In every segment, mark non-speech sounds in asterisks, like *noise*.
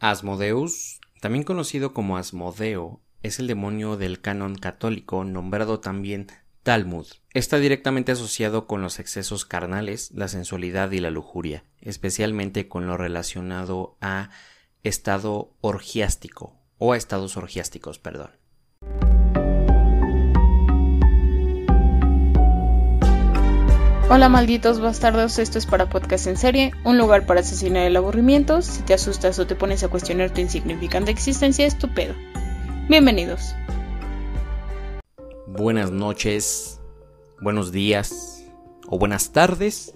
Asmodeus, también conocido como Asmodeo, es el demonio del canon católico, nombrado también Talmud. Está directamente asociado con los excesos carnales, la sensualidad y la lujuria, especialmente con lo relacionado a estado orgiástico o a estados orgiásticos, perdón. Hola malditos bastardos, esto es para Podcast en Serie, un lugar para asesinar el aburrimiento. Si te asustas o te pones a cuestionar tu insignificante existencia, es tu pedo. Bienvenidos. Buenas noches, buenos días o buenas tardes.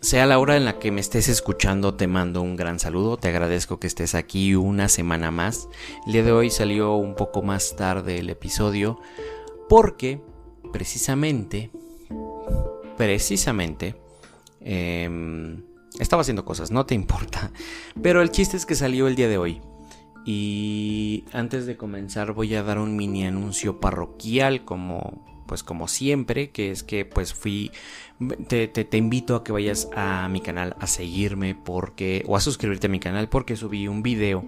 Sea la hora en la que me estés escuchando, te mando un gran saludo. Te agradezco que estés aquí una semana más. El día de hoy salió un poco más tarde el episodio porque precisamente precisamente em, estaba haciendo cosas, no te importa. Pero el chiste es que salió el día de hoy. Y antes de comenzar voy a dar un mini anuncio parroquial como pues como siempre, que es que pues fui te, te, invito a que vayas a mi canal a seguirme porque o a suscribirte a mi canal porque subí un video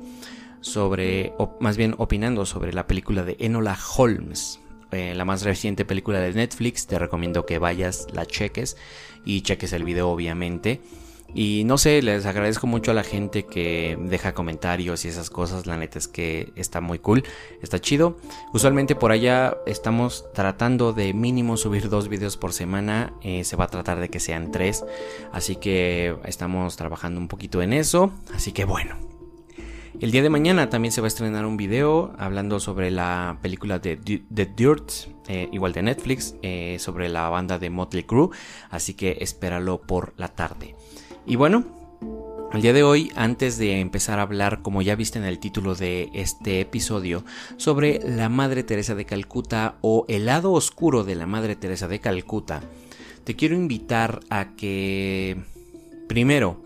sobre más bien opinando sobre la película de Enola Holmes eh, la más reciente película de Netflix. Te recomiendo que vayas, la cheques y cheques el video obviamente. Y no sé, les agradezco mucho a la gente que deja comentarios y esas cosas. La neta es que está muy cool, está chido. Usualmente por allá estamos tratando de mínimo subir dos videos por semana. Eh, se va a tratar de que sean tres. Así que estamos trabajando un poquito en eso. Así que bueno, el día de mañana también se va a estrenar un video hablando sobre la película de The Dirt, eh, igual de Netflix, eh, sobre la banda de Motley Crue, así que espéralo por la tarde. Y bueno, el día de hoy, antes de empezar a hablar, como ya viste en el título de este episodio, sobre la Madre Teresa de Calcuta o el lado oscuro de la Madre Teresa de Calcuta, te quiero invitar a que, primero,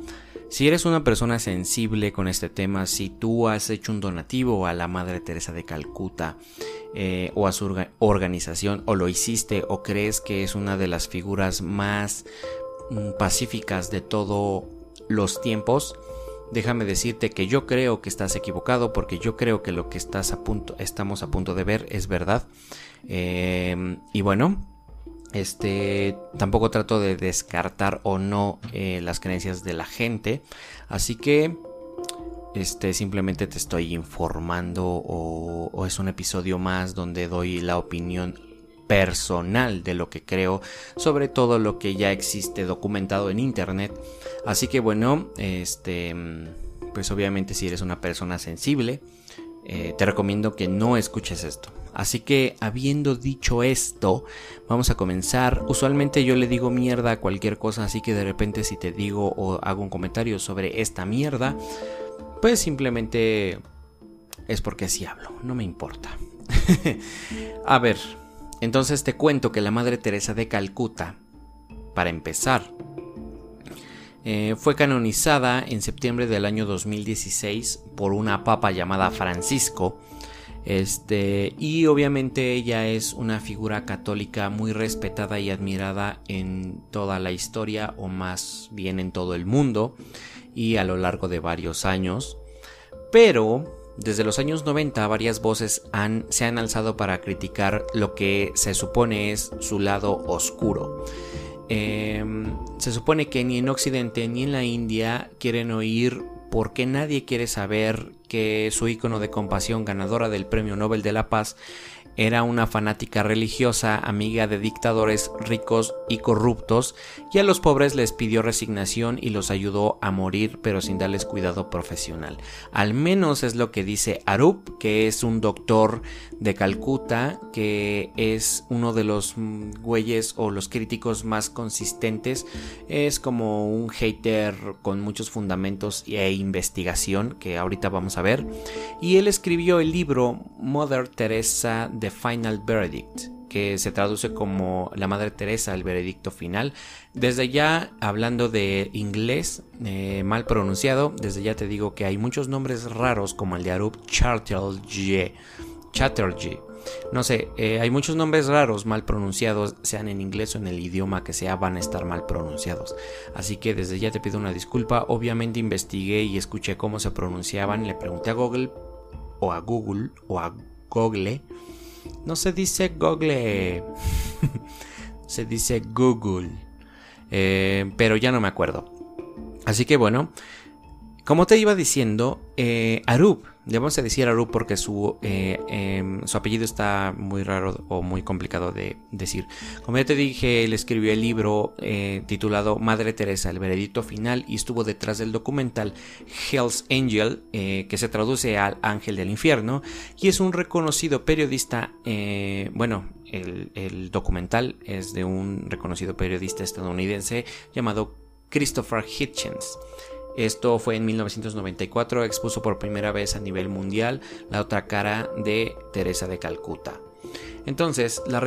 si eres una persona sensible con este tema, si tú has hecho un donativo a la Madre Teresa de Calcuta eh, o a su organización, o lo hiciste, o crees que es una de las figuras más mm, pacíficas de todos los tiempos, déjame decirte que yo creo que estás equivocado porque yo creo que lo que estás a punto, estamos a punto de ver es verdad. Eh, y bueno, este, tampoco trato de descartar o no eh, las creencias de la gente. Así que, este, simplemente te estoy informando o, es un episodio más donde doy la opinión personal de lo que creo sobre todo lo que ya existe documentado en internet. Así que bueno, este, pues obviamente si eres una persona sensible, eh, te recomiendo que no escuches esto. Así que habiendo dicho esto, vamos a comenzar. Usualmente yo le digo mierda a cualquier cosa, así que de repente si te digo o hago un comentario sobre esta mierda, pues simplemente es porque así hablo, no me importa. *laughs* a ver, entonces te cuento que la Madre Teresa de Calcuta, para empezar, eh, fue canonizada en septiembre del año 2016 por una papa llamada Francisco. Este, y obviamente ella es una figura católica muy respetada y admirada en toda la historia, o más bien en todo el mundo, y a lo largo de varios años. Pero desde los años 90 varias voces se han alzado para criticar lo que se supone es su lado oscuro. Em, se supone que ni en Occidente ni en la India quieren oír porque nadie quiere saber que su ícono de compasión ganadora del Premio Nobel de la Paz era una fanática religiosa, amiga de dictadores ricos y corruptos, y a los pobres les pidió resignación y los ayudó a morir, pero sin darles cuidado profesional. Al menos es lo que dice Arup, que es un doctor de Calcuta, que es uno de los güeyes o los críticos más consistentes. Es como un hater con muchos fundamentos e investigación, que ahorita vamos a ver. Y él escribió el libro Mother Teresa de Final Verdict, que se traduce como La Madre Teresa, el veredicto final. Desde ya, hablando de inglés eh, mal pronunciado, desde ya te digo que hay muchos nombres raros como el de Arup Chartelje Chatterjee. No sé, eh, hay muchos nombres raros mal pronunciados, sean en inglés o en el idioma que sea, van a estar mal pronunciados. Así que desde ya te pido una disculpa. Obviamente investigué y escuché cómo se pronunciaban. Le pregunté a Google o a Google o a Google. No se dice Google, *laughs* se dice Google. Eh, pero ya no me acuerdo. Así que bueno, como te iba diciendo, eh, Arub, le vamos a decir Arub porque su, eh, em, su apellido está muy raro o muy complicado de decir. Como ya te dije, él escribió el libro eh, titulado Madre Teresa, el veredicto final y estuvo detrás del documental Hell's Angel, que se traduce al Ángel del Infierno, y es un reconocido periodista, bueno, el documental es de un reconocido periodista estadounidense llamado Christopher Hitchens. Esto fue en 1994, expuso por primera vez a nivel mundial la otra cara de Teresa de Calcuta. Entonces, la,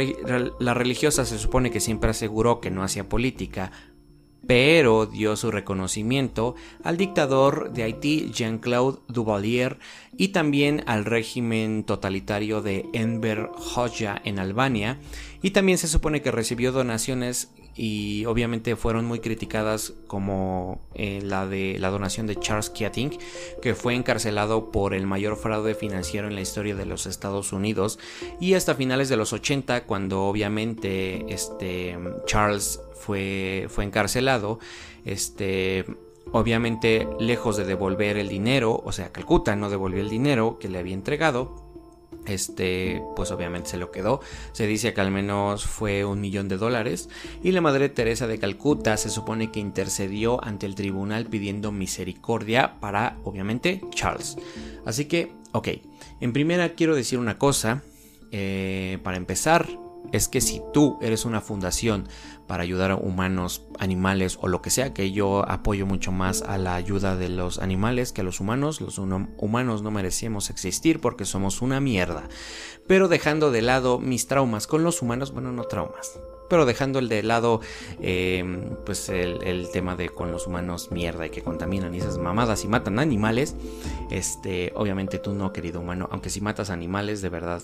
religiosa se supone que siempre aseguró que no hacía política, pero dio su reconocimiento al dictador de Haití Jean-Claude Duvalier y también al régimen totalitario de Enver Hoxha en Albania y también se supone que recibió donaciones y obviamente fueron muy criticadas como eh, la de la donación de Charles Keating que fue encarcelado por el mayor fraude financiero en la historia de los Estados Unidos y hasta finales de los 80 cuando obviamente este Charles fue, fue encarcelado este obviamente lejos de devolver el dinero o sea Calcuta no devolvió el dinero que le había entregado este, pues obviamente se lo quedó. Se dice que al menos fue un millón de dólares. Y la Madre Teresa de Calcuta se supone que intercedió ante el tribunal pidiendo misericordia para, obviamente, Charles. Así que, ok, en primera quiero decir una cosa. Eh, para empezar, es que si tú eres una fundación para ayudar a humanos, animales o lo que sea, que yo apoyo mucho más a la ayuda de los animales que a los humanos, los humanos no merecemos existir porque somos una mierda. Pero dejando de lado mis traumas con los humanos, bueno, no traumas, pero dejando el de lado em, pues el, el, tema de con los humanos mierda y que contaminan y esas mamadas y matan animales este obviamente tú no querido humano aunque si matas animales de verdad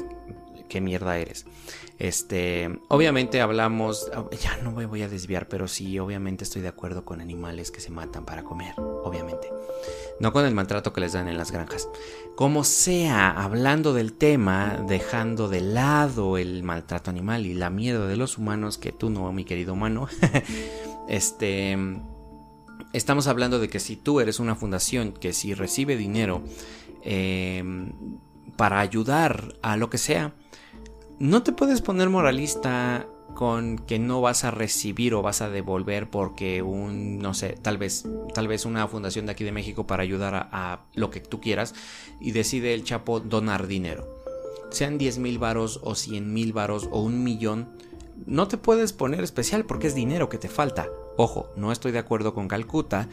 qué mierda eres. Este, obviamente hablamos, ya no me voy a desviar, pero sí, obviamente estoy de acuerdo con animales que se matan para comer, obviamente. No con el maltrato que les dan en las granjas. Como sea, hablando del tema, dejando de lado el maltrato animal y la mierda de los humanos, que tú no, mi querido humano, *laughs* este... Estamos hablando de que si tú eres una fundación que si recibe dinero eh, para ayudar a lo que sea, no te puedes poner moralista con que no vas a recibir o vas a devolver porque un, no sé, tal vez, tal vez una fundación de aquí de México para ayudar a, lo que tú quieras y decide el Chapo donar dinero. Sean 10 mil varos o 100 mil varos o un millón, no te puedes poner especial porque es dinero que te falta. Ojo, no estoy de acuerdo con Calcuta.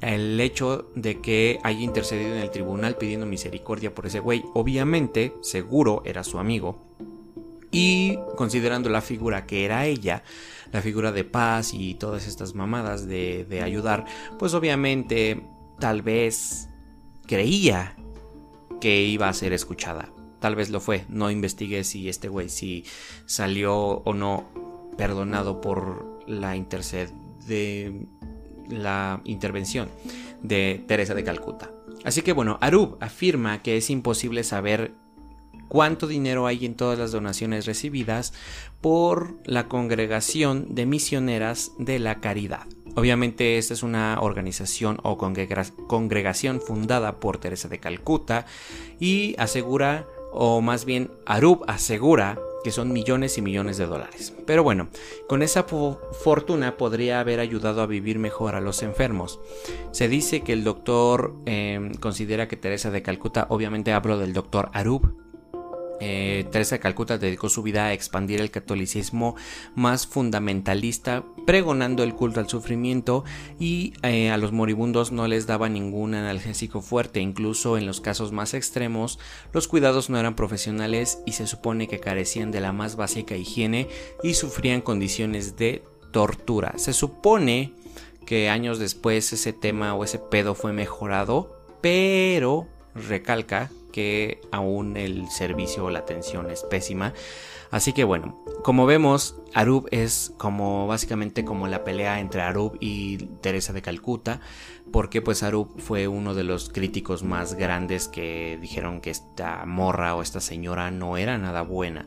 El hecho de que haya intercedido en el tribunal pidiendo misericordia por ese güey, obviamente, seguro era su amigo y considerando la figura que era ella, la figura de paz y todas estas mamadas de, ayudar, pues obviamente tal vez creía que iba a ser escuchada. Tal vez lo fue. No investigué si este güey si salió o no perdonado por la interced de la intervención de Teresa de Calcuta. Así que bueno, Arub afirma que es imposible saber cuánto dinero hay en todas las donaciones recibidas por la congregación de misioneras de la caridad. Obviamente esta es una organización o congregación fundada por Teresa de Calcuta y asegura, o más bien Arub asegura, que son millones y millones de dólares. Pero bueno, con esa fortuna podría haber ayudado a vivir mejor a los enfermos. Se dice que el doctor em, considera que Teresa de Calcuta, obviamente hablo del doctor Arub, eh, Teresa de Calcuta dedicó su vida a expandir el catolicismo más fundamentalista, pregonando el culto al sufrimiento y eh, a los moribundos no les daba ningún analgésico fuerte, incluso en los casos más extremos los cuidados no eran profesionales y se supone que carecían de la más básica higiene y sufrían condiciones de tortura. Se supone que años después ese tema o ese pedo fue mejorado, pero recalca porque aún el servicio o la atención es pésima. Así que bueno, como vemos, Arub es como básicamente como la pelea entre Arub y Teresa de Calcuta, porque pues Arub fue uno de los críticos más grandes que dijeron que esta morra o esta señora no era nada buena,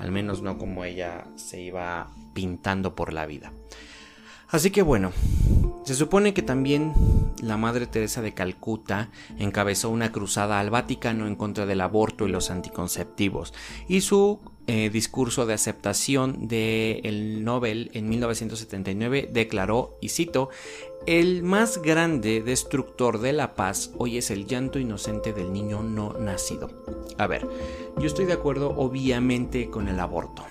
al menos no como ella se iba pintando por la vida. Así que bueno, se supone que también la Madre Teresa de Calcuta encabezó una cruzada al Vaticano en contra del aborto y los anticonceptivos, y su eh, discurso de aceptación del Nobel en 1979 declaró, y cito, el más grande destructor de la paz hoy es el llanto inocente del niño no nacido. A ver, yo estoy de acuerdo obviamente con el aborto.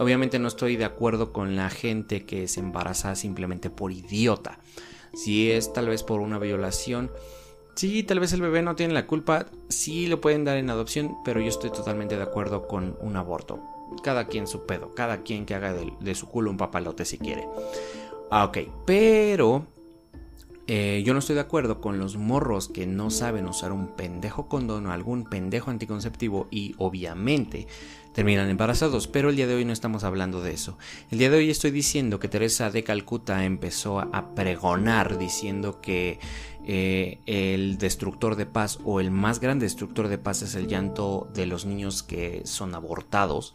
Obviamente no estoy de acuerdo con la gente que se embaraza simplemente por idiota. Si es tal vez por una violación, sí, tal vez el bebé no tiene la culpa, sí lo pueden dar en adopción, pero yo estoy totalmente de acuerdo con un aborto. Cada quien su pedo, cada quien que haga de, su culo un papalote si quiere. Ah, ok, pero eh, yo no estoy de acuerdo con los morros que no saben usar un pendejo condón o algún pendejo anticonceptivo y obviamente terminan embarazados, pero el día de hoy no estamos hablando de eso. El día de hoy estoy diciendo que Teresa de Calcuta empezó a pregonar diciendo que eh, el destructor de paz o el más grande destructor de paz es el llanto de los niños que son abortados.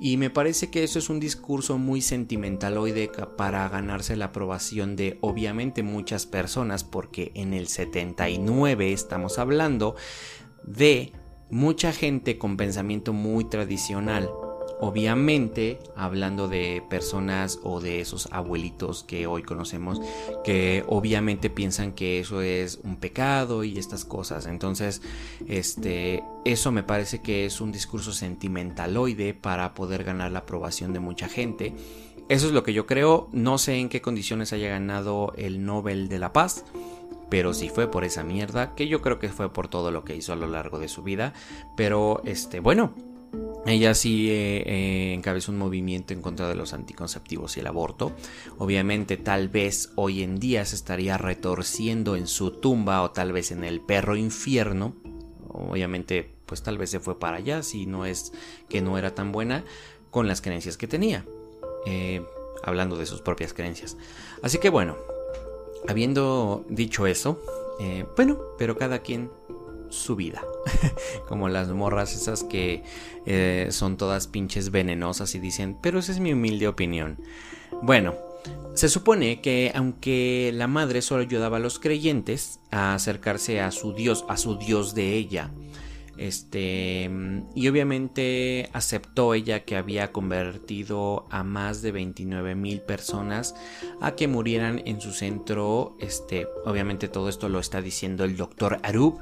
Y me parece que eso es un discurso muy sentimentaloide para ganarse la aprobación de obviamente muchas personas porque en el 79 estamos hablando de mucha gente con pensamiento muy tradicional. Obviamente, hablando de personas o de esos abuelitos que hoy conocemos, que obviamente piensan que eso es un pecado y estas cosas. Entonces, este, eso me parece que es un discurso sentimentaloide para poder ganar la aprobación de mucha gente. Eso es lo que yo creo. No sé en qué condiciones haya ganado el Nobel de la Paz pero si fue por esa mierda, que yo creo que fue por todo lo que hizo a lo largo de su vida, pero este, bueno, ella sí eh, eh, encabezó un movimiento en contra de los anticonceptivos y el aborto. Obviamente tal vez hoy en día se estaría retorciendo en su tumba o tal vez en el perro infierno. Obviamente pues tal vez se fue para allá si no es que no era tan buena con las creencias que tenía. Eh, hablando de sus propias creencias. Así que bueno, habiendo dicho eso, eh, bueno, pero cada quien su vida. *laughs* Como las morras esas que eh, son todas pinches venenosas y dicen, pero esa es mi humilde opinión. Bueno, se supone que aunque la madre solo ayudaba a los creyentes a acercarse a su Dios, a su Dios de ella, este, y obviamente aceptó ella que había convertido a más de 29 mil personas a que murieran en su centro. Este, obviamente todo esto lo está diciendo el doctor Arub.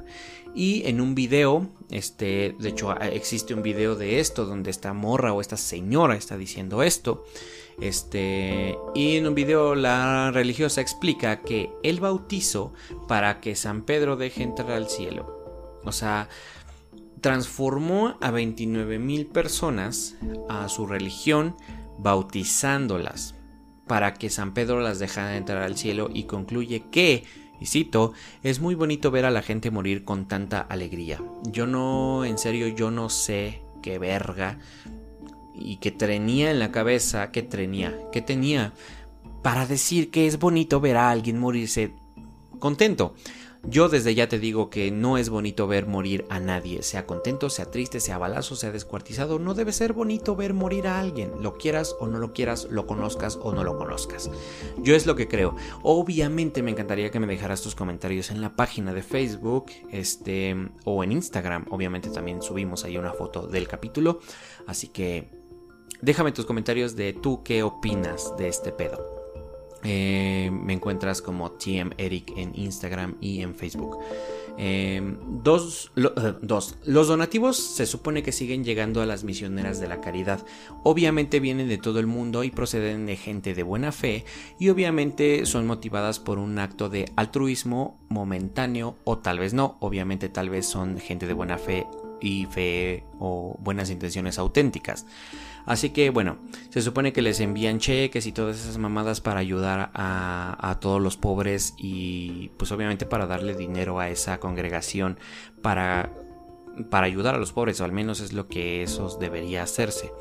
Y en un video, este, de hecho existe un video de esto donde esta morra o esta señora está diciendo esto. Este, y en un video la religiosa explica que el bautizo para que San Pedro deje entrar al cielo. O sea, transformó a 29 mil personas a su religión bautizándolas para que San Pedro las dejara entrar al cielo y concluye que, y cito, es muy bonito ver a la gente morir con tanta alegría. Yo no, en serio, yo no sé qué verga y que tenía en la cabeza, que tenía, que tenía para decir que es bonito ver a alguien morirse contento. Yo desde ya te digo que no es bonito ver morir a nadie, sea contento, sea triste, sea balazo, sea descuartizado, no debe ser bonito ver morir a alguien, lo quieras o no lo quieras, lo conozcas o no lo conozcas. Yo es lo que creo. Obviamente me encantaría que me dejaras tus comentarios en la página de Facebook, este o en Instagram, obviamente también subimos ahí una foto del capítulo, así que déjame tus comentarios de tú qué opinas de este pedo. Eh, me encuentras como TM Eric en Instagram y en Facebook. Eh, dos, eh, dos, Los donativos se supone que siguen llegando a las misioneras de la caridad. Obviamente vienen de todo el mundo y proceden de gente de buena fe y obviamente son motivadas por un acto de altruismo momentáneo o tal vez no. Obviamente tal vez son gente de buena fe y fe o buenas intenciones auténticas. Así que bueno, se supone que les envían cheques y todas esas mamadas para ayudar a, todos los pobres y pues obviamente para darle dinero a esa congregación para para ayudar a los pobres, o al menos es lo que eso debería hacerse.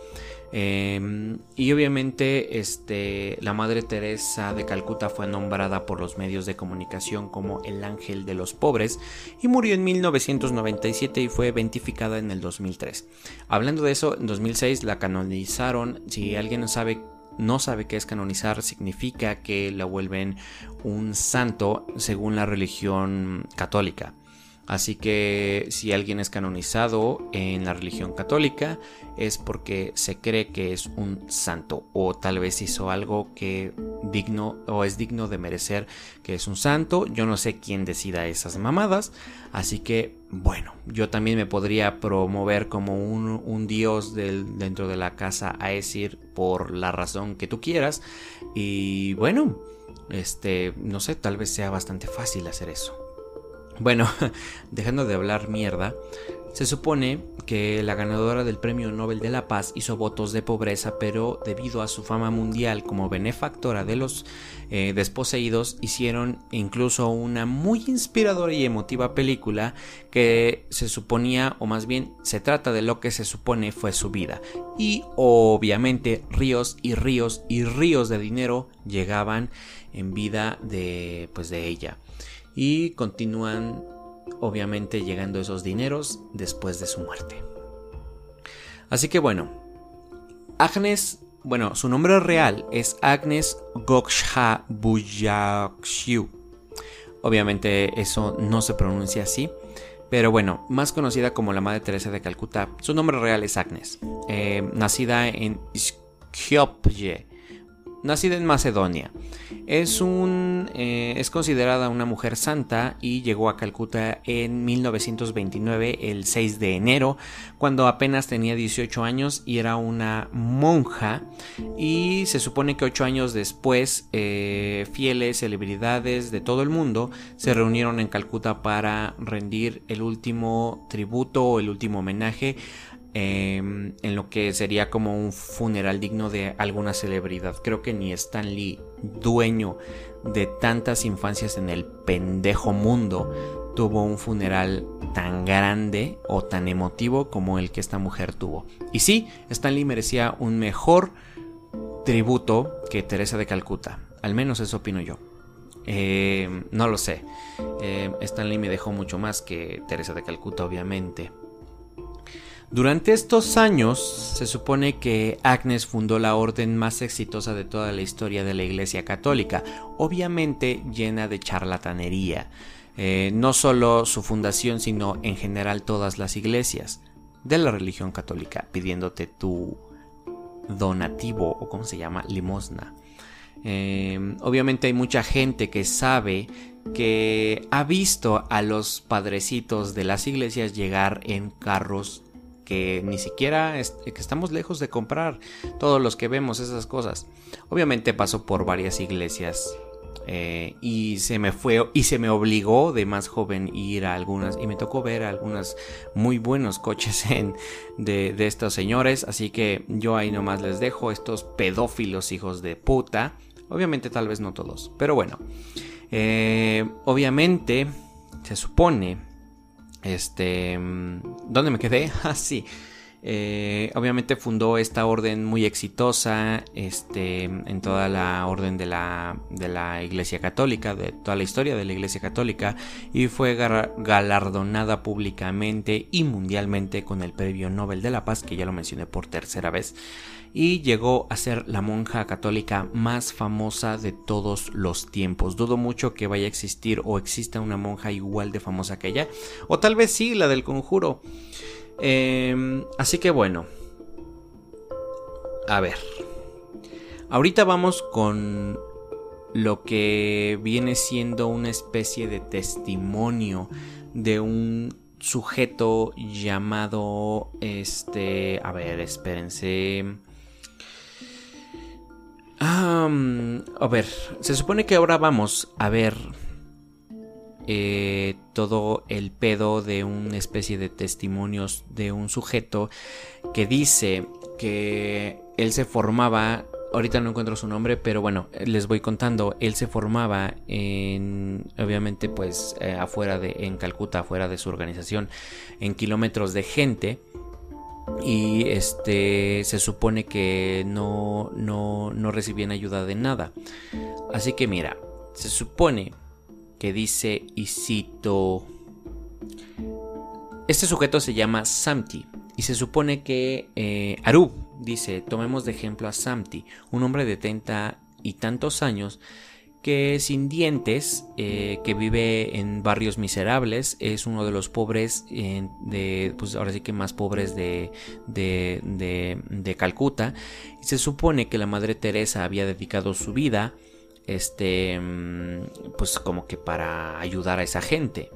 Em, y obviamente este, la Madre Teresa de Calcuta fue nombrada por los medios de comunicación como el ángel de los pobres y murió en 1997 y fue beatificada en el 2003. Hablando de eso, en 2006 la canonizaron, si alguien no sabe no sabe qué es canonizar, significa que la vuelven un santo según la religión católica. Así que si alguien es canonizado en la religión católica es porque se cree que es un santo o tal vez hizo algo que digno o es digno de merecer que es un santo. Yo no sé quién decida esas mamadas. Así que bueno, yo también me podría promover como un, dios dentro de la casa a decir por la razón que tú quieras. Y bueno, este, no sé, tal vez sea bastante fácil hacer eso. Bueno, *laughs* dejando de hablar mierda, se supone que la ganadora del Premio Nobel de la Paz hizo votos de pobreza, pero debido a su fama mundial como benefactora de los eh, desposeídos, hicieron incluso una muy inspiradora y emotiva película que se suponía, o más bien se trata de lo que se supone fue su vida. Y obviamente ríos y ríos y ríos de dinero llegaban en vida de, pues, de ella y continúan obviamente llegando esos dineros después de su muerte. Así que bueno, Agnes, bueno, su nombre real es Agnes Goksha Buyakshu. Obviamente eso no se pronuncia así, pero bueno, más conocida como la Madre Teresa de Calcuta, su nombre real es Agnes, eh, nacida en Skopje, nacida en Macedonia. Es, un, eh, es considerada una mujer santa y llegó a Calcuta en 1929, el 6 de enero, cuando apenas tenía 18 años y era una monja. Y se supone que 8 años después, eh, fieles celebridades de todo el mundo se reunieron en Calcuta para rendir el último tributo o el último homenaje Em, en lo que sería como un funeral digno de alguna celebridad. Creo que ni Stan Lee, dueño de tantas infancias en el pendejo mundo, tuvo un funeral tan grande o tan emotivo como el que esta mujer tuvo. Y sí, Stan Lee merecía un mejor tributo que Teresa de Calcuta. Al menos eso opino yo. Em, no lo sé. Eh, Stan Lee me dejó mucho más que Teresa de Calcuta, obviamente. Durante estos años se supone que Agnes fundó la orden más exitosa de toda la historia de la Iglesia Católica, obviamente llena de charlatanería. Eh, no solo su fundación, sino en general todas las iglesias de la religión católica, pidiéndote tu donativo o como se llama, limosna. Eh, obviamente hay mucha gente que sabe que ha visto a los padrecitos de las iglesias llegar en carros que ni siquiera que estamos lejos de comprar todos los que vemos esas cosas. Obviamente paso por varias iglesias eh, y se me fue y se me obligó de más joven ir a algunas y me tocó ver algunos muy buenos coches *laughs* en, de, estos señores. Así que yo ahí nomás les dejo estos pedófilos hijos de puta. Obviamente tal vez no todos pero bueno. Eh, obviamente se supone este, ¿dónde me quedé? *laughs* Ah, sí. Eh, obviamente fundó esta orden muy exitosa este, en toda la orden de la, de la Iglesia Católica, de toda la historia de la Iglesia Católica, y fue galardonada públicamente y mundialmente con el Premio Nobel de la Paz, que ya lo mencioné por tercera vez y llegó a ser la monja católica más famosa de todos los tiempos. Dudo mucho que vaya a existir o exista una monja igual de famosa que ella, o tal vez sí, la del conjuro. Em, así que bueno, a ver, ahorita vamos con lo que viene siendo una especie de testimonio de un sujeto llamado este a ver espérense a ver, se supone que ahora vamos a ver eh, todo el pedo de una especie de testimonios de un sujeto que dice que él se formaba ahorita no encuentro su nombre, pero bueno, les voy contando. Él se formaba en, obviamente, pues eh, afuera de, en Calcuta, afuera de su organización, en kilómetros de gente. Y este se supone que no, no, no recibían ayuda de nada. Así que mira, se supone que dice, y cito, este sujeto se llama Samti y se supone que eh, Arub dice, tomemos de ejemplo a Samti, un hombre de 30 y tantos años que sin dientes, eh, que vive en barrios miserables, es uno de los pobres, de, pues ahora sí que más pobres de, de, de, de Calcuta. Y se supone que la Madre Teresa había dedicado su vida, este, mm, pues como que para ayudar a esa gente.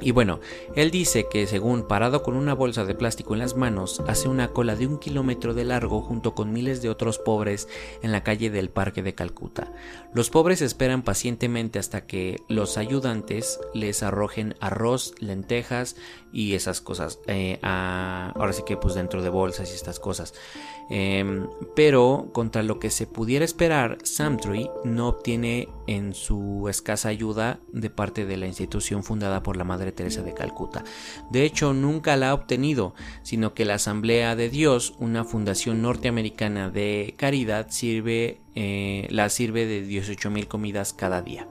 Y bueno, él dice que según parado con una bolsa de plástico en las manos, hace una cola de un kilómetro de largo junto con miles de otros pobres en la calle del parque de Calcuta. Los pobres esperan pacientemente hasta que los ayudantes les arrojen arroz, lentejas y esas cosas. Eh, ahora sí que pues dentro de bolsas y estas cosas. Em, pero contra lo que se pudiera esperar, Samtree no obtiene en su escasa ayuda de parte de la institución fundada por la Madre Teresa de Calcuta. De hecho, nunca la ha obtenido, sino que la Asamblea de Dios, una fundación norteamericana de caridad, sirve, eh, la sirve de 18 mil comidas cada día.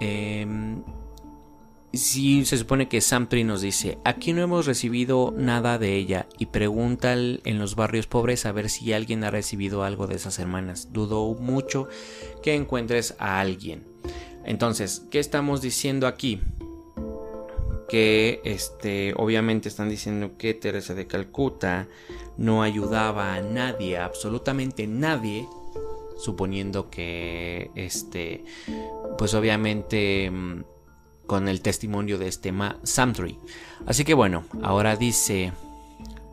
Em, si se supone que Samtree nos dice, aquí no hemos recibido nada de ella y pregunta en los barrios pobres a ver si alguien ha recibido algo de esas hermanas. Dudo mucho que encuentres a alguien. Entonces, ¿qué estamos diciendo aquí? Que este, obviamente están diciendo que Teresa de Calcuta no ayudaba a nadie, absolutamente nadie, suponiendo que este, pues obviamente mm, con el testimonio de este Samtree. Así que bueno, ahora dice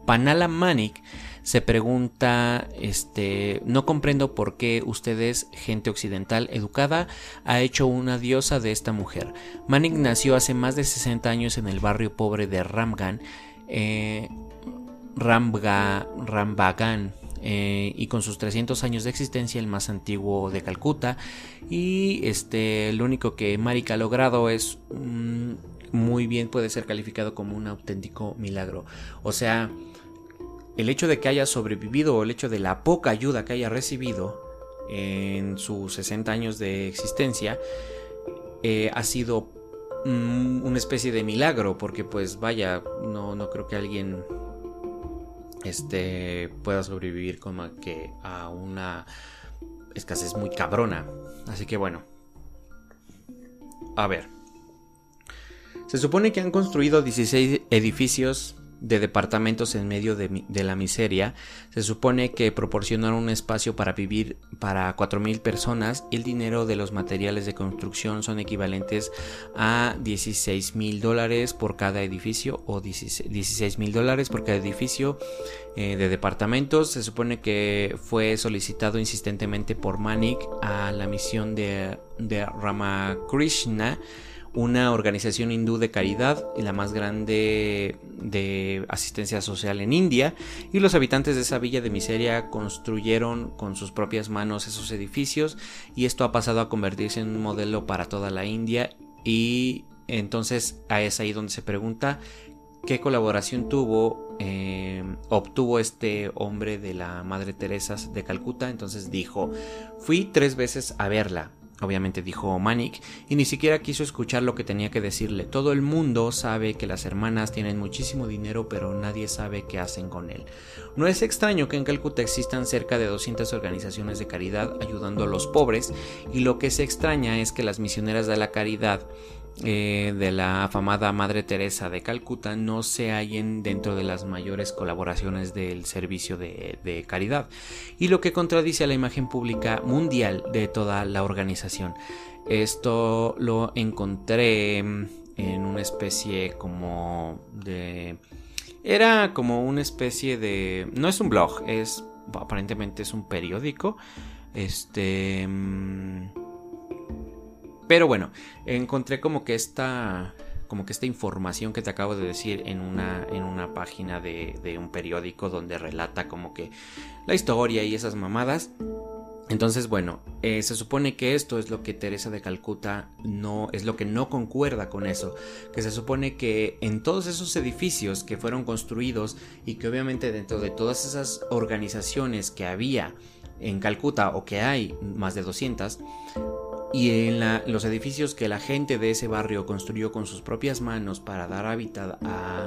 Panala Manik se pregunta, este, no comprendo por qué ustedes, gente occidental educada, ha hecho una diosa de esta mujer. Manik nació hace más de 60 años en el barrio pobre de Ramgan, eh, Rambagan, eh, y con sus 300 años de existencia el más antiguo de Calcuta. Y este lo único que Marik ha logrado es mm, muy bien puede ser calificado como un auténtico milagro. O sea el hecho de que haya sobrevivido o el hecho de la poca ayuda que haya recibido en sus 60 años de existencia eh, ha sido mm, una especie de milagro porque pues vaya no, no creo que alguien este, pueda sobrevivir como que a una escasez muy cabrona. Así que bueno. A ver. Se supone que han construido 16 edificios de departamentos en medio de, la miseria. Se supone que proporcionaron un espacio para vivir para 4.000 personas y el dinero de los materiales de construcción son equivalentes a 16 mil dólares por cada edificio o 16 mil dólares por cada edificio eh, de departamentos. Se supone que fue solicitado insistentemente por Manik a la misión de, de Ramakrishna una organización hindú de caridad la más grande de asistencia social en India, y los habitantes de esa villa de miseria construyeron con sus propias manos esos edificios y esto ha pasado a convertirse en un modelo para toda la India. Y entonces es ahí donde se pregunta qué colaboración tuvo eh, obtuvo este hombre de la Madre Teresa de Calcuta entonces dijo fui tres veces a verla Obviamente dijo Manik, y ni siquiera quiso escuchar lo que tenía que decirle. Todo el mundo sabe que las hermanas tienen muchísimo dinero, pero nadie sabe qué hacen con él. No es extraño que en Calcuta existan cerca de 200 organizaciones de caridad ayudando a los pobres, y lo que se extraña es que las misioneras de la caridad eh, de la afamada Madre Teresa de Calcuta no se hallen dentro de las mayores colaboraciones del servicio de, caridad y lo que contradice a la imagen pública mundial de toda la organización. Esto lo encontré en una especie como de... Era como una especie de... No es un blog, es... Aparentemente es un periódico. Este... Mm, pero bueno, encontré como que esta como que esta información que te acabo de decir en una, en una página de, un periódico donde relata como que la historia y esas mamadas. Entonces, bueno, eh, se supone que esto es lo que Teresa de Calcuta no es lo que no concuerda con eso, que se supone que en todos esos edificios que fueron construidos y que obviamente dentro de todas esas organizaciones que había en Calcuta o que hay más de 200 y en los edificios que la gente de ese barrio construyó con sus propias manos para dar hábitat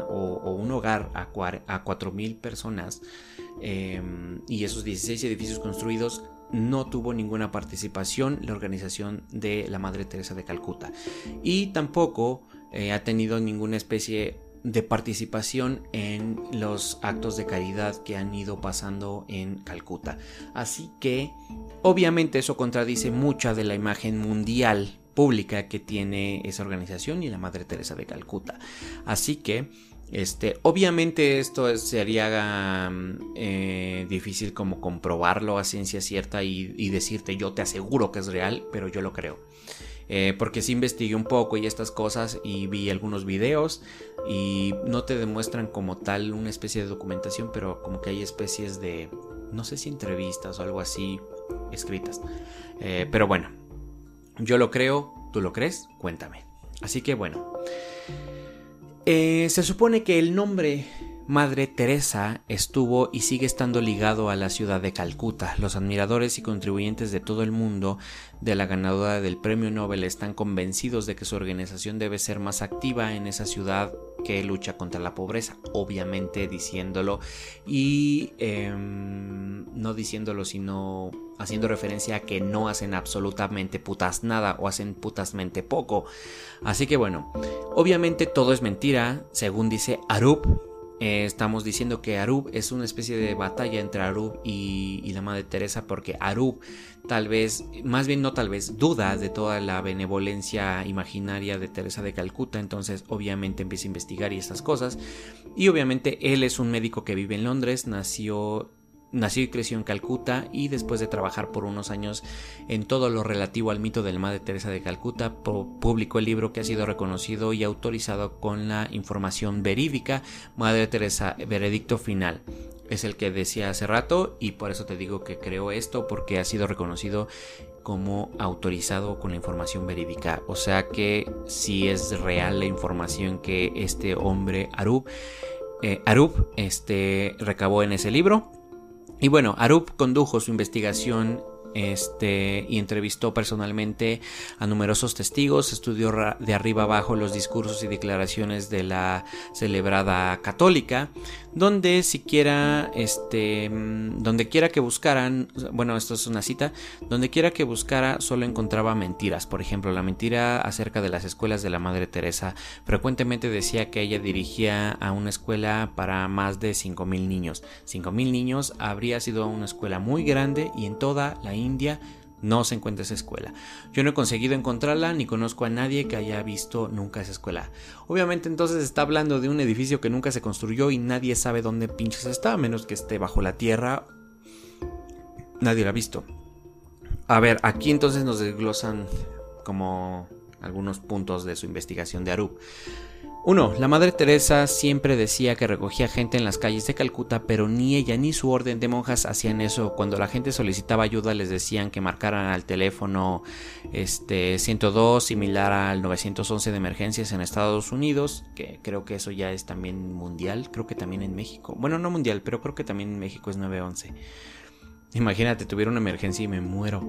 o, un hogar a, a 4.000 personas em, y esos 16 edificios construidos no tuvo ninguna participación la organización de la Madre Teresa de Calcuta. Y tampoco eh, ha tenido ninguna especie de participación en los actos de caridad que han ido pasando en Calcuta. Así que obviamente eso contradice mucha de la imagen mundial pública que tiene esa organización y la Madre Teresa de Calcuta. Así que este, obviamente esto sería eh, difícil como comprobarlo a ciencia cierta y, decirte yo te aseguro que es real, pero yo lo creo. Eh, porque sí investigué un poco y estas cosas y vi algunos videos y no te demuestran como tal una especie de documentación, pero como que hay especies de, no sé si entrevistas o algo así escritas. Eh, pero bueno, yo lo creo, tú lo crees, cuéntame. Así que bueno. Eh, se supone que el nombre Madre Teresa estuvo y sigue estando ligado a la ciudad de Calcuta. Los admiradores y contribuyentes de todo el mundo de la ganadora del premio Nobel están convencidos de que su organización debe ser más activa en esa ciudad que lucha contra la pobreza, obviamente diciéndolo y em, no diciéndolo sino haciendo referencia a que no hacen absolutamente putas nada o hacen putasmente poco. Así que bueno, obviamente todo es mentira, según dice Arup, eh, estamos diciendo que Arub es una especie de batalla entre Arub y, la Madre Teresa porque Arub tal vez, más bien no tal vez, duda de toda la benevolencia imaginaria de Teresa de Calcuta, entonces obviamente empieza a investigar y estas cosas. Y obviamente él es un médico que vive en Londres, nació Nació y creció en Calcuta y después de trabajar por unos años en todo lo relativo al mito de la Madre Teresa de Calcuta, publicó el libro que ha sido reconocido y autorizado con la información verídica, Madre Teresa, Veredicto Final. Es el que decía hace rato y por eso te digo que creo esto porque ha sido reconocido como autorizado con la información verídica. O sea que si es real la información que este hombre Arub, eh, Arub este, recabó en ese libro y bueno, Arup condujo su investigación este, y entrevistó personalmente a numerosos testigos, estudió de arriba abajo los discursos y declaraciones de la celebrada católica, donde siquiera, este, mm, donde quiera que buscaran, bueno, esto es una cita, donde quiera que buscara solo encontraba mentiras, por ejemplo, la mentira acerca de las escuelas de la Madre Teresa, frecuentemente decía que ella dirigía a una escuela para más de 5.000 niños, 5.000 niños habría sido una escuela muy grande y en toda la India no se encuentra esa escuela. Yo no he conseguido encontrarla ni conozco a nadie que haya visto nunca esa escuela. Obviamente entonces está hablando de un edificio que nunca se construyó y nadie sabe dónde pinches está, a menos que esté bajo la tierra. Nadie la ha visto. A ver, aquí entonces nos desglosan como algunos puntos de su investigación de Arup. 1. La Madre Teresa siempre decía que recogía gente en las calles de Calcuta, pero ni ella ni su orden de monjas hacían eso. Cuando la gente solicitaba ayuda les decían que marcaran al teléfono este 102 similar al 911 de emergencias en Estados Unidos, que creo que eso ya es también mundial, creo que también en México. Bueno, no mundial, pero creo que también en México es 911. Imagínate, tuviera una emergencia y me muero.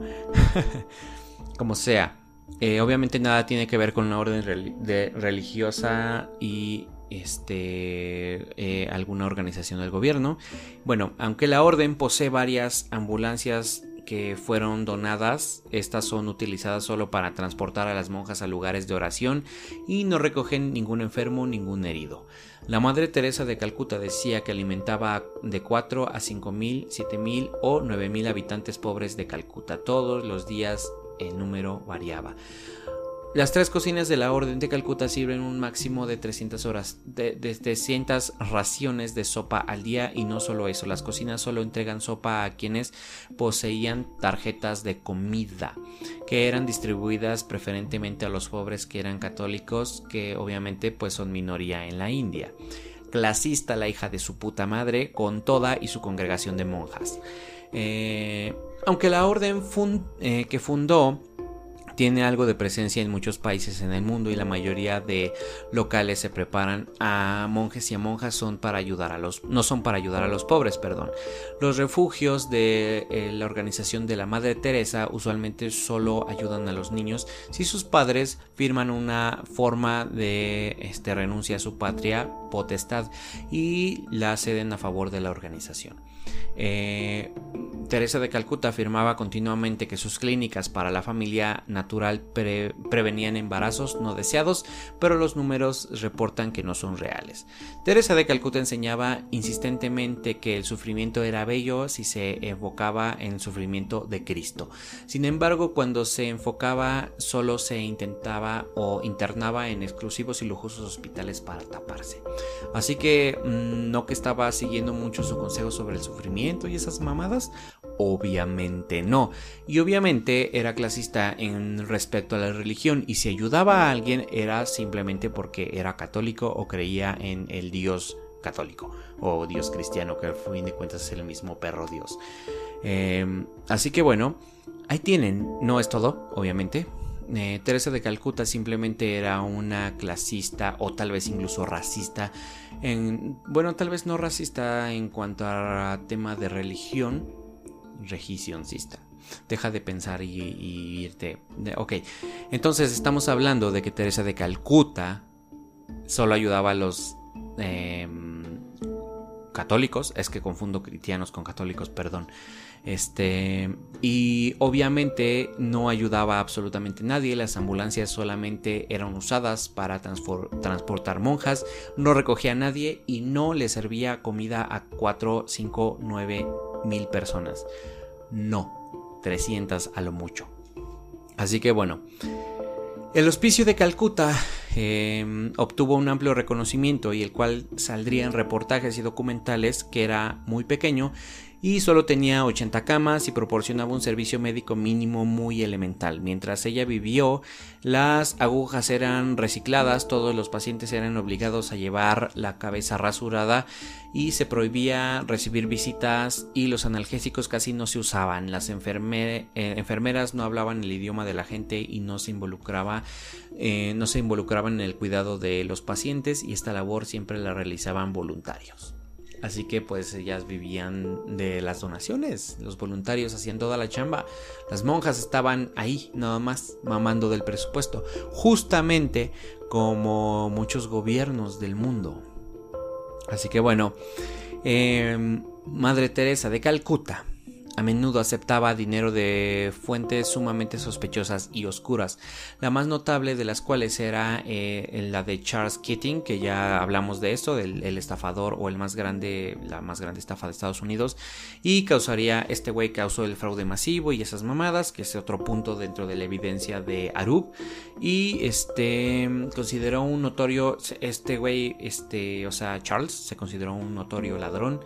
*laughs* Como sea. Eh, obviamente nada tiene que ver con una orden religiosa y este, eh, alguna organización del gobierno. Bueno, aunque la orden posee varias ambulancias que fueron donadas, estas son utilizadas solo para transportar a las monjas a lugares de oración y no recogen ningún enfermo, ningún herido. La Madre Teresa de Calcuta decía que alimentaba de 4 a 5 mil, 7 mil o 9 mil habitantes pobres de Calcuta todos los días el número variaba. Las tres cocinas de la Orden de Calcuta sirven un máximo de 300 horas, de, 300 raciones de sopa al día y no solo eso, las cocinas solo entregan sopa a quienes poseían tarjetas de comida, que eran distribuidas preferentemente a los pobres que eran católicos, que obviamente pues son minoría en la India. Clasista la hija de su puta madre, con toda y su congregación de monjas. Eh, aunque la orden eh, que fundó tiene algo de presencia en muchos países en el mundo y la mayoría de locales se preparan a monjes y a monjas son para ayudar a los no son para ayudar a los pobres, perdón. Los refugios de eh, la organización de la Madre Teresa usualmente solo ayudan a los niños si sus padres firman una forma de este, renuncia a su patria potestad y la ceden a favor de la organización. Eh, Teresa de Calcuta afirmaba continuamente que sus clínicas para la familia natural prevenían embarazos no deseados, pero los números reportan que no son reales. Teresa de Calcuta enseñaba insistentemente que el sufrimiento era bello si se evocaba en el sufrimiento de Cristo. Sin embargo, cuando se enfocaba solo se intentaba o internaba en exclusivos y lujosos hospitales para taparse. Así que mm, no que estaba siguiendo mucho su consejo sobre el sufrimiento y esas mamadas, Obviamente no. Y obviamente era clasista en respecto a la religión y si ayudaba a alguien era simplemente porque era católico o creía en el Dios católico o Dios cristiano, que al fin de cuentas es el mismo perro Dios. Em, así que bueno, ahí tienen. No es todo, obviamente. Eh, Teresa de Calcuta simplemente era una clasista o tal vez incluso racista. En, bueno, tal vez no racista en cuanto a tema de religión, regicioncista. Deja de pensar y, irte. ok, entonces estamos hablando de que Teresa de Calcuta solo ayudaba a los em, católicos. Es que confundo cristianos con católicos, perdón. Este, y obviamente no ayudaba a absolutamente nadie, las ambulancias solamente eran usadas para transportar monjas, no recogía a nadie y no le servía comida a 4, 5, 9 mil personas. No, 300 a lo mucho. Así que bueno, el hospicio de Calcuta em, obtuvo un amplio reconocimiento y el cual saldría en reportajes y documentales que era muy pequeño y solo tenía 80 camas y proporcionaba un servicio médico mínimo muy elemental. Mientras ella vivió, las agujas eran recicladas, todos los pacientes eran obligados a llevar la cabeza rasurada y se prohibía recibir visitas y los analgésicos casi no se usaban. Las eh, enfermeras no hablaban el idioma de la gente y no se involucraba eh, no se involucraban en el cuidado de los pacientes y esta labor siempre la realizaban voluntarios. Así que pues ellas vivían de las donaciones, los voluntarios hacían toda la chamba, las monjas estaban ahí nada más mamando del presupuesto, justamente como muchos gobiernos del mundo. Así que bueno, em, Madre Teresa de Calcuta a menudo aceptaba dinero de fuentes sumamente sospechosas y oscuras, la más notable de las cuales era eh, la de Charles Keating, que ya hablamos de esto, del el estafador o el más grande, la más grande estafa de Estados Unidos, y causaría, este güey causó el fraude masivo y esas mamadas, que es otro punto dentro de la evidencia de Arub, y este consideró un notorio, este güey, este, o sea, Charles se consideró un notorio ladrón,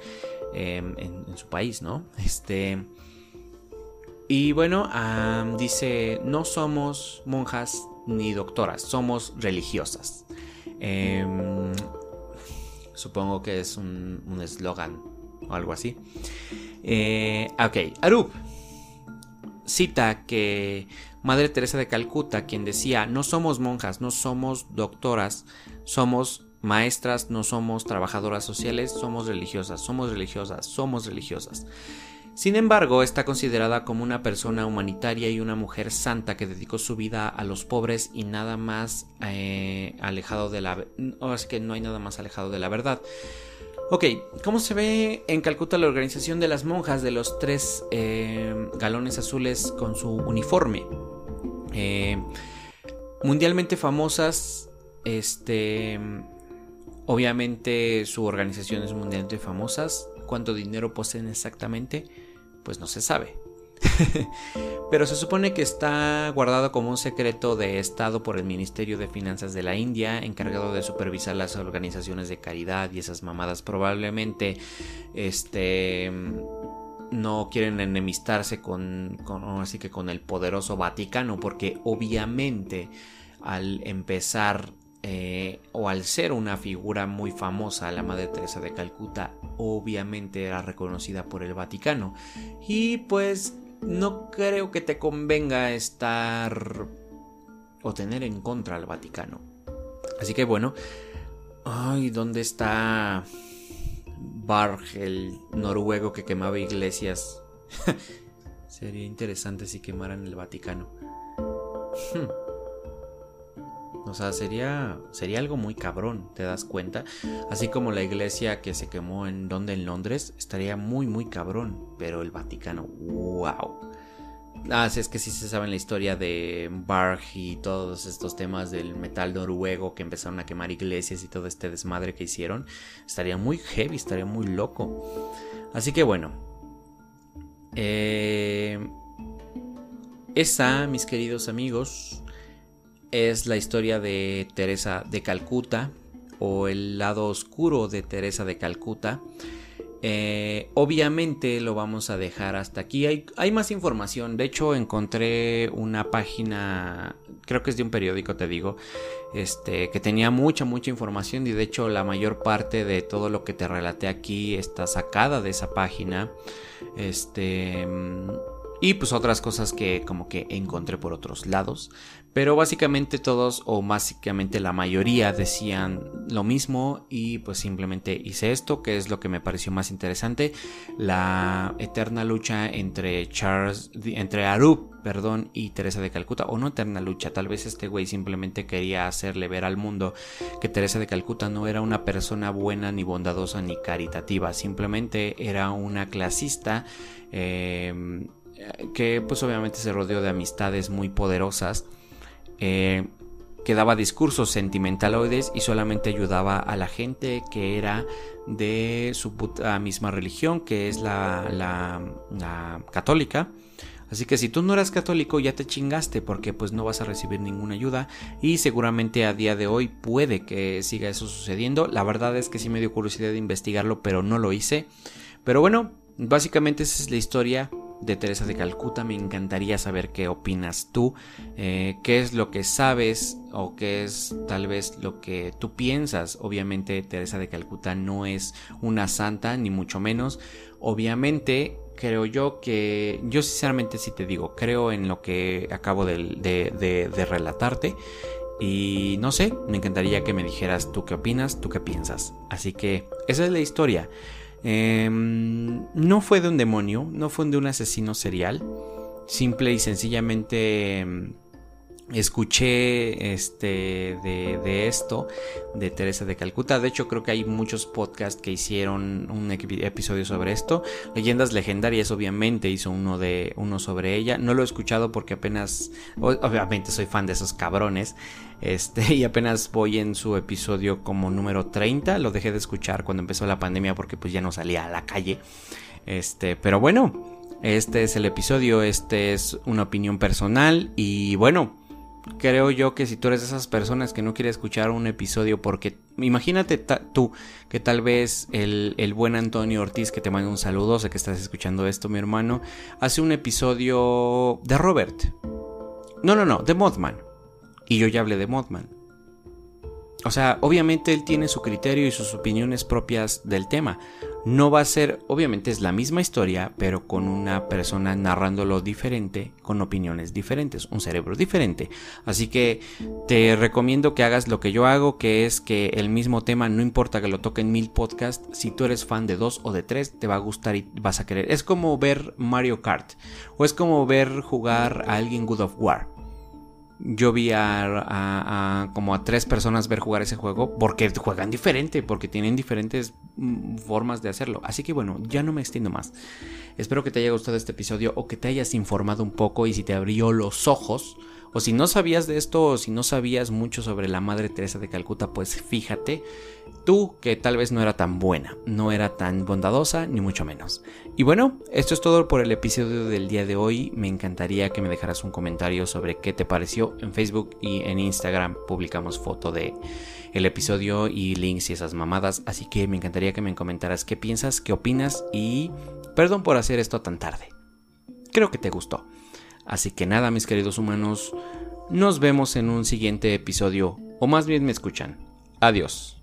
Em, en, su país, ¿no? Este. Y bueno, dice, no somos monjas ni doctoras, somos religiosas. Em, supongo que es un eslogan o algo así. Eh, ok, Arup cita que Madre Teresa de Calcuta, quien decía, no somos monjas, no somos doctoras, somos maestras, no somos trabajadoras sociales, somos religiosas, somos religiosas, somos religiosas. Sin embargo, está considerada como una persona humanitaria y una mujer santa que dedicó su vida a los pobres y nada más eh, alejado de la... es que no hay nada más alejado de la verdad. Ok, ¿cómo se ve en Calcuta la organización de las monjas de los tres eh, galones azules con su uniforme? Eh, mundialmente famosas, este Obviamente su organización es mundialmente famosas. ¿Cuánto dinero poseen exactamente? Pues no se sabe. *laughs* Pero se supone que está guardado como un secreto de Estado por el Ministerio de Finanzas de la India, encargado de supervisar las organizaciones de caridad y esas mamadas. Probablemente este no quieren enemistarse con así que con el poderoso Vaticano, porque obviamente al empezar eh, o al ser una figura muy famosa, la Madre Teresa de Calcuta obviamente era reconocida por el Vaticano. Y pues no creo que te convenga estar o tener en contra al Vaticano. Así que bueno, ay, ¿dónde está Barg, el noruego que quemaba iglesias? *laughs* Sería interesante si quemaran el Vaticano. Hmm. O sea, sería, sería algo muy cabrón, ¿te das cuenta? Así como la iglesia que se quemó en donde en Londres, estaría muy, muy cabrón. Pero el Vaticano, wow. Ah, es que sí se sabe la historia de Barg y todos estos temas del metal noruego que empezaron a quemar iglesias y todo este desmadre que hicieron. Estaría muy heavy, estaría muy loco. Así que bueno. Eh, esa, mis queridos amigos, es la historia de Teresa de Calcuta o el lado oscuro de Teresa de Calcuta. Eh, obviamente lo vamos a dejar hasta aquí. Hay, hay, más información. De hecho, encontré una página, creo que es de un periódico, te digo, este, que tenía mucha, mucha información. Y de hecho, la mayor parte de todo lo que te relaté aquí está sacada de esa página. Este. Y pues otras cosas que como que encontré por otros lados. Pero básicamente todos o básicamente la mayoría decían lo mismo y pues simplemente hice esto, que es lo que me pareció más interesante, la eterna lucha entre Charles, entre Arup, perdón, y Teresa de Calcuta, o no eterna lucha, tal vez este güey simplemente quería hacerle ver al mundo que Teresa de Calcuta no era una persona buena ni bondadosa ni caritativa, simplemente era una clasista eh, que pues obviamente se rodeó de amistades muy poderosas eh, que daba discursos sentimentaloides y solamente ayudaba a la gente que era de su misma religión, que es la, la, católica. Así que si tú no eras católico ya te chingaste porque pues no vas a recibir ninguna ayuda y seguramente a día de hoy puede que siga eso sucediendo. La verdad es que sí me dio curiosidad de investigarlo pero no lo hice. Pero bueno, básicamente esa es la historia de Teresa de Calcuta. Me encantaría saber qué opinas tú, eh, qué es lo que sabes o qué es tal vez lo que tú piensas. Obviamente Teresa de Calcuta no es una santa, ni mucho menos. Obviamente creo yo que, yo sinceramente si te digo, creo en lo que acabo de, de relatarte. Y no sé, me encantaría que me dijeras tú qué opinas, tú qué piensas. Así que esa es la historia. Em, no fue de un demonio, no fue de un asesino serial. Simple y sencillamente em, escuché este de, esto de Teresa de Calcuta. De hecho, creo que hay muchos podcasts que hicieron un episodio sobre esto. Leyendas legendarias, obviamente, hizo uno de uno sobre ella. No lo he escuchado porque apenas, obviamente, soy fan de esos cabrones. Este, *laughs* y apenas voy en su episodio como número 30. Lo dejé de escuchar cuando empezó la pandemia porque pues ya no salía a la calle. Este, pero bueno. Este es el episodio, este es una opinión personal y bueno, creo yo que si tú eres de esas personas que no quiere escuchar un episodio porque imagínate tú que tal vez el, el, buen Antonio Ortiz que te manda un saludo, sé que estás escuchando esto mi hermano, hace un episodio de Robert. No, no, no, de Mothman. Y yo ya hablé de Mothman. O sea, obviamente él tiene su criterio y sus opiniones propias del tema. No va a ser, obviamente es la misma historia, pero con una persona narrándolo diferente, con opiniones diferentes, un cerebro diferente. Así que te recomiendo que hagas lo que yo hago, que es que el mismo tema, no importa que lo toque en mil podcasts, si tú eres fan de dos o de tres, te va a gustar y vas a querer. Es como ver Mario Kart, o es como ver jugar a alguien Good of War yo vi a, como a tres personas ver jugar ese juego porque juegan diferente, porque tienen diferentes mm, formas de hacerlo. Así que bueno, ya no me extiendo más. Espero que te haya gustado este episodio o que te hayas informado un poco y si te abrió los ojos. O si no sabías de esto o si no sabías mucho sobre la Madre Teresa de Calcuta, pues fíjate tú que tal vez no era tan buena, no era tan bondadosa, ni mucho menos. Y bueno, esto es todo por el episodio del día de hoy. Me encantaría que me dejaras un comentario sobre qué te pareció. En Facebook y en Instagram publicamos foto de el episodio y links y esas mamadas, así que me encantaría que me comentaras qué piensas, qué opinas y perdón por hacer esto tan tarde. Creo que te gustó. Así que nada, mis queridos humanos, nos vemos en un siguiente episodio O más bien me escuchan. Adiós.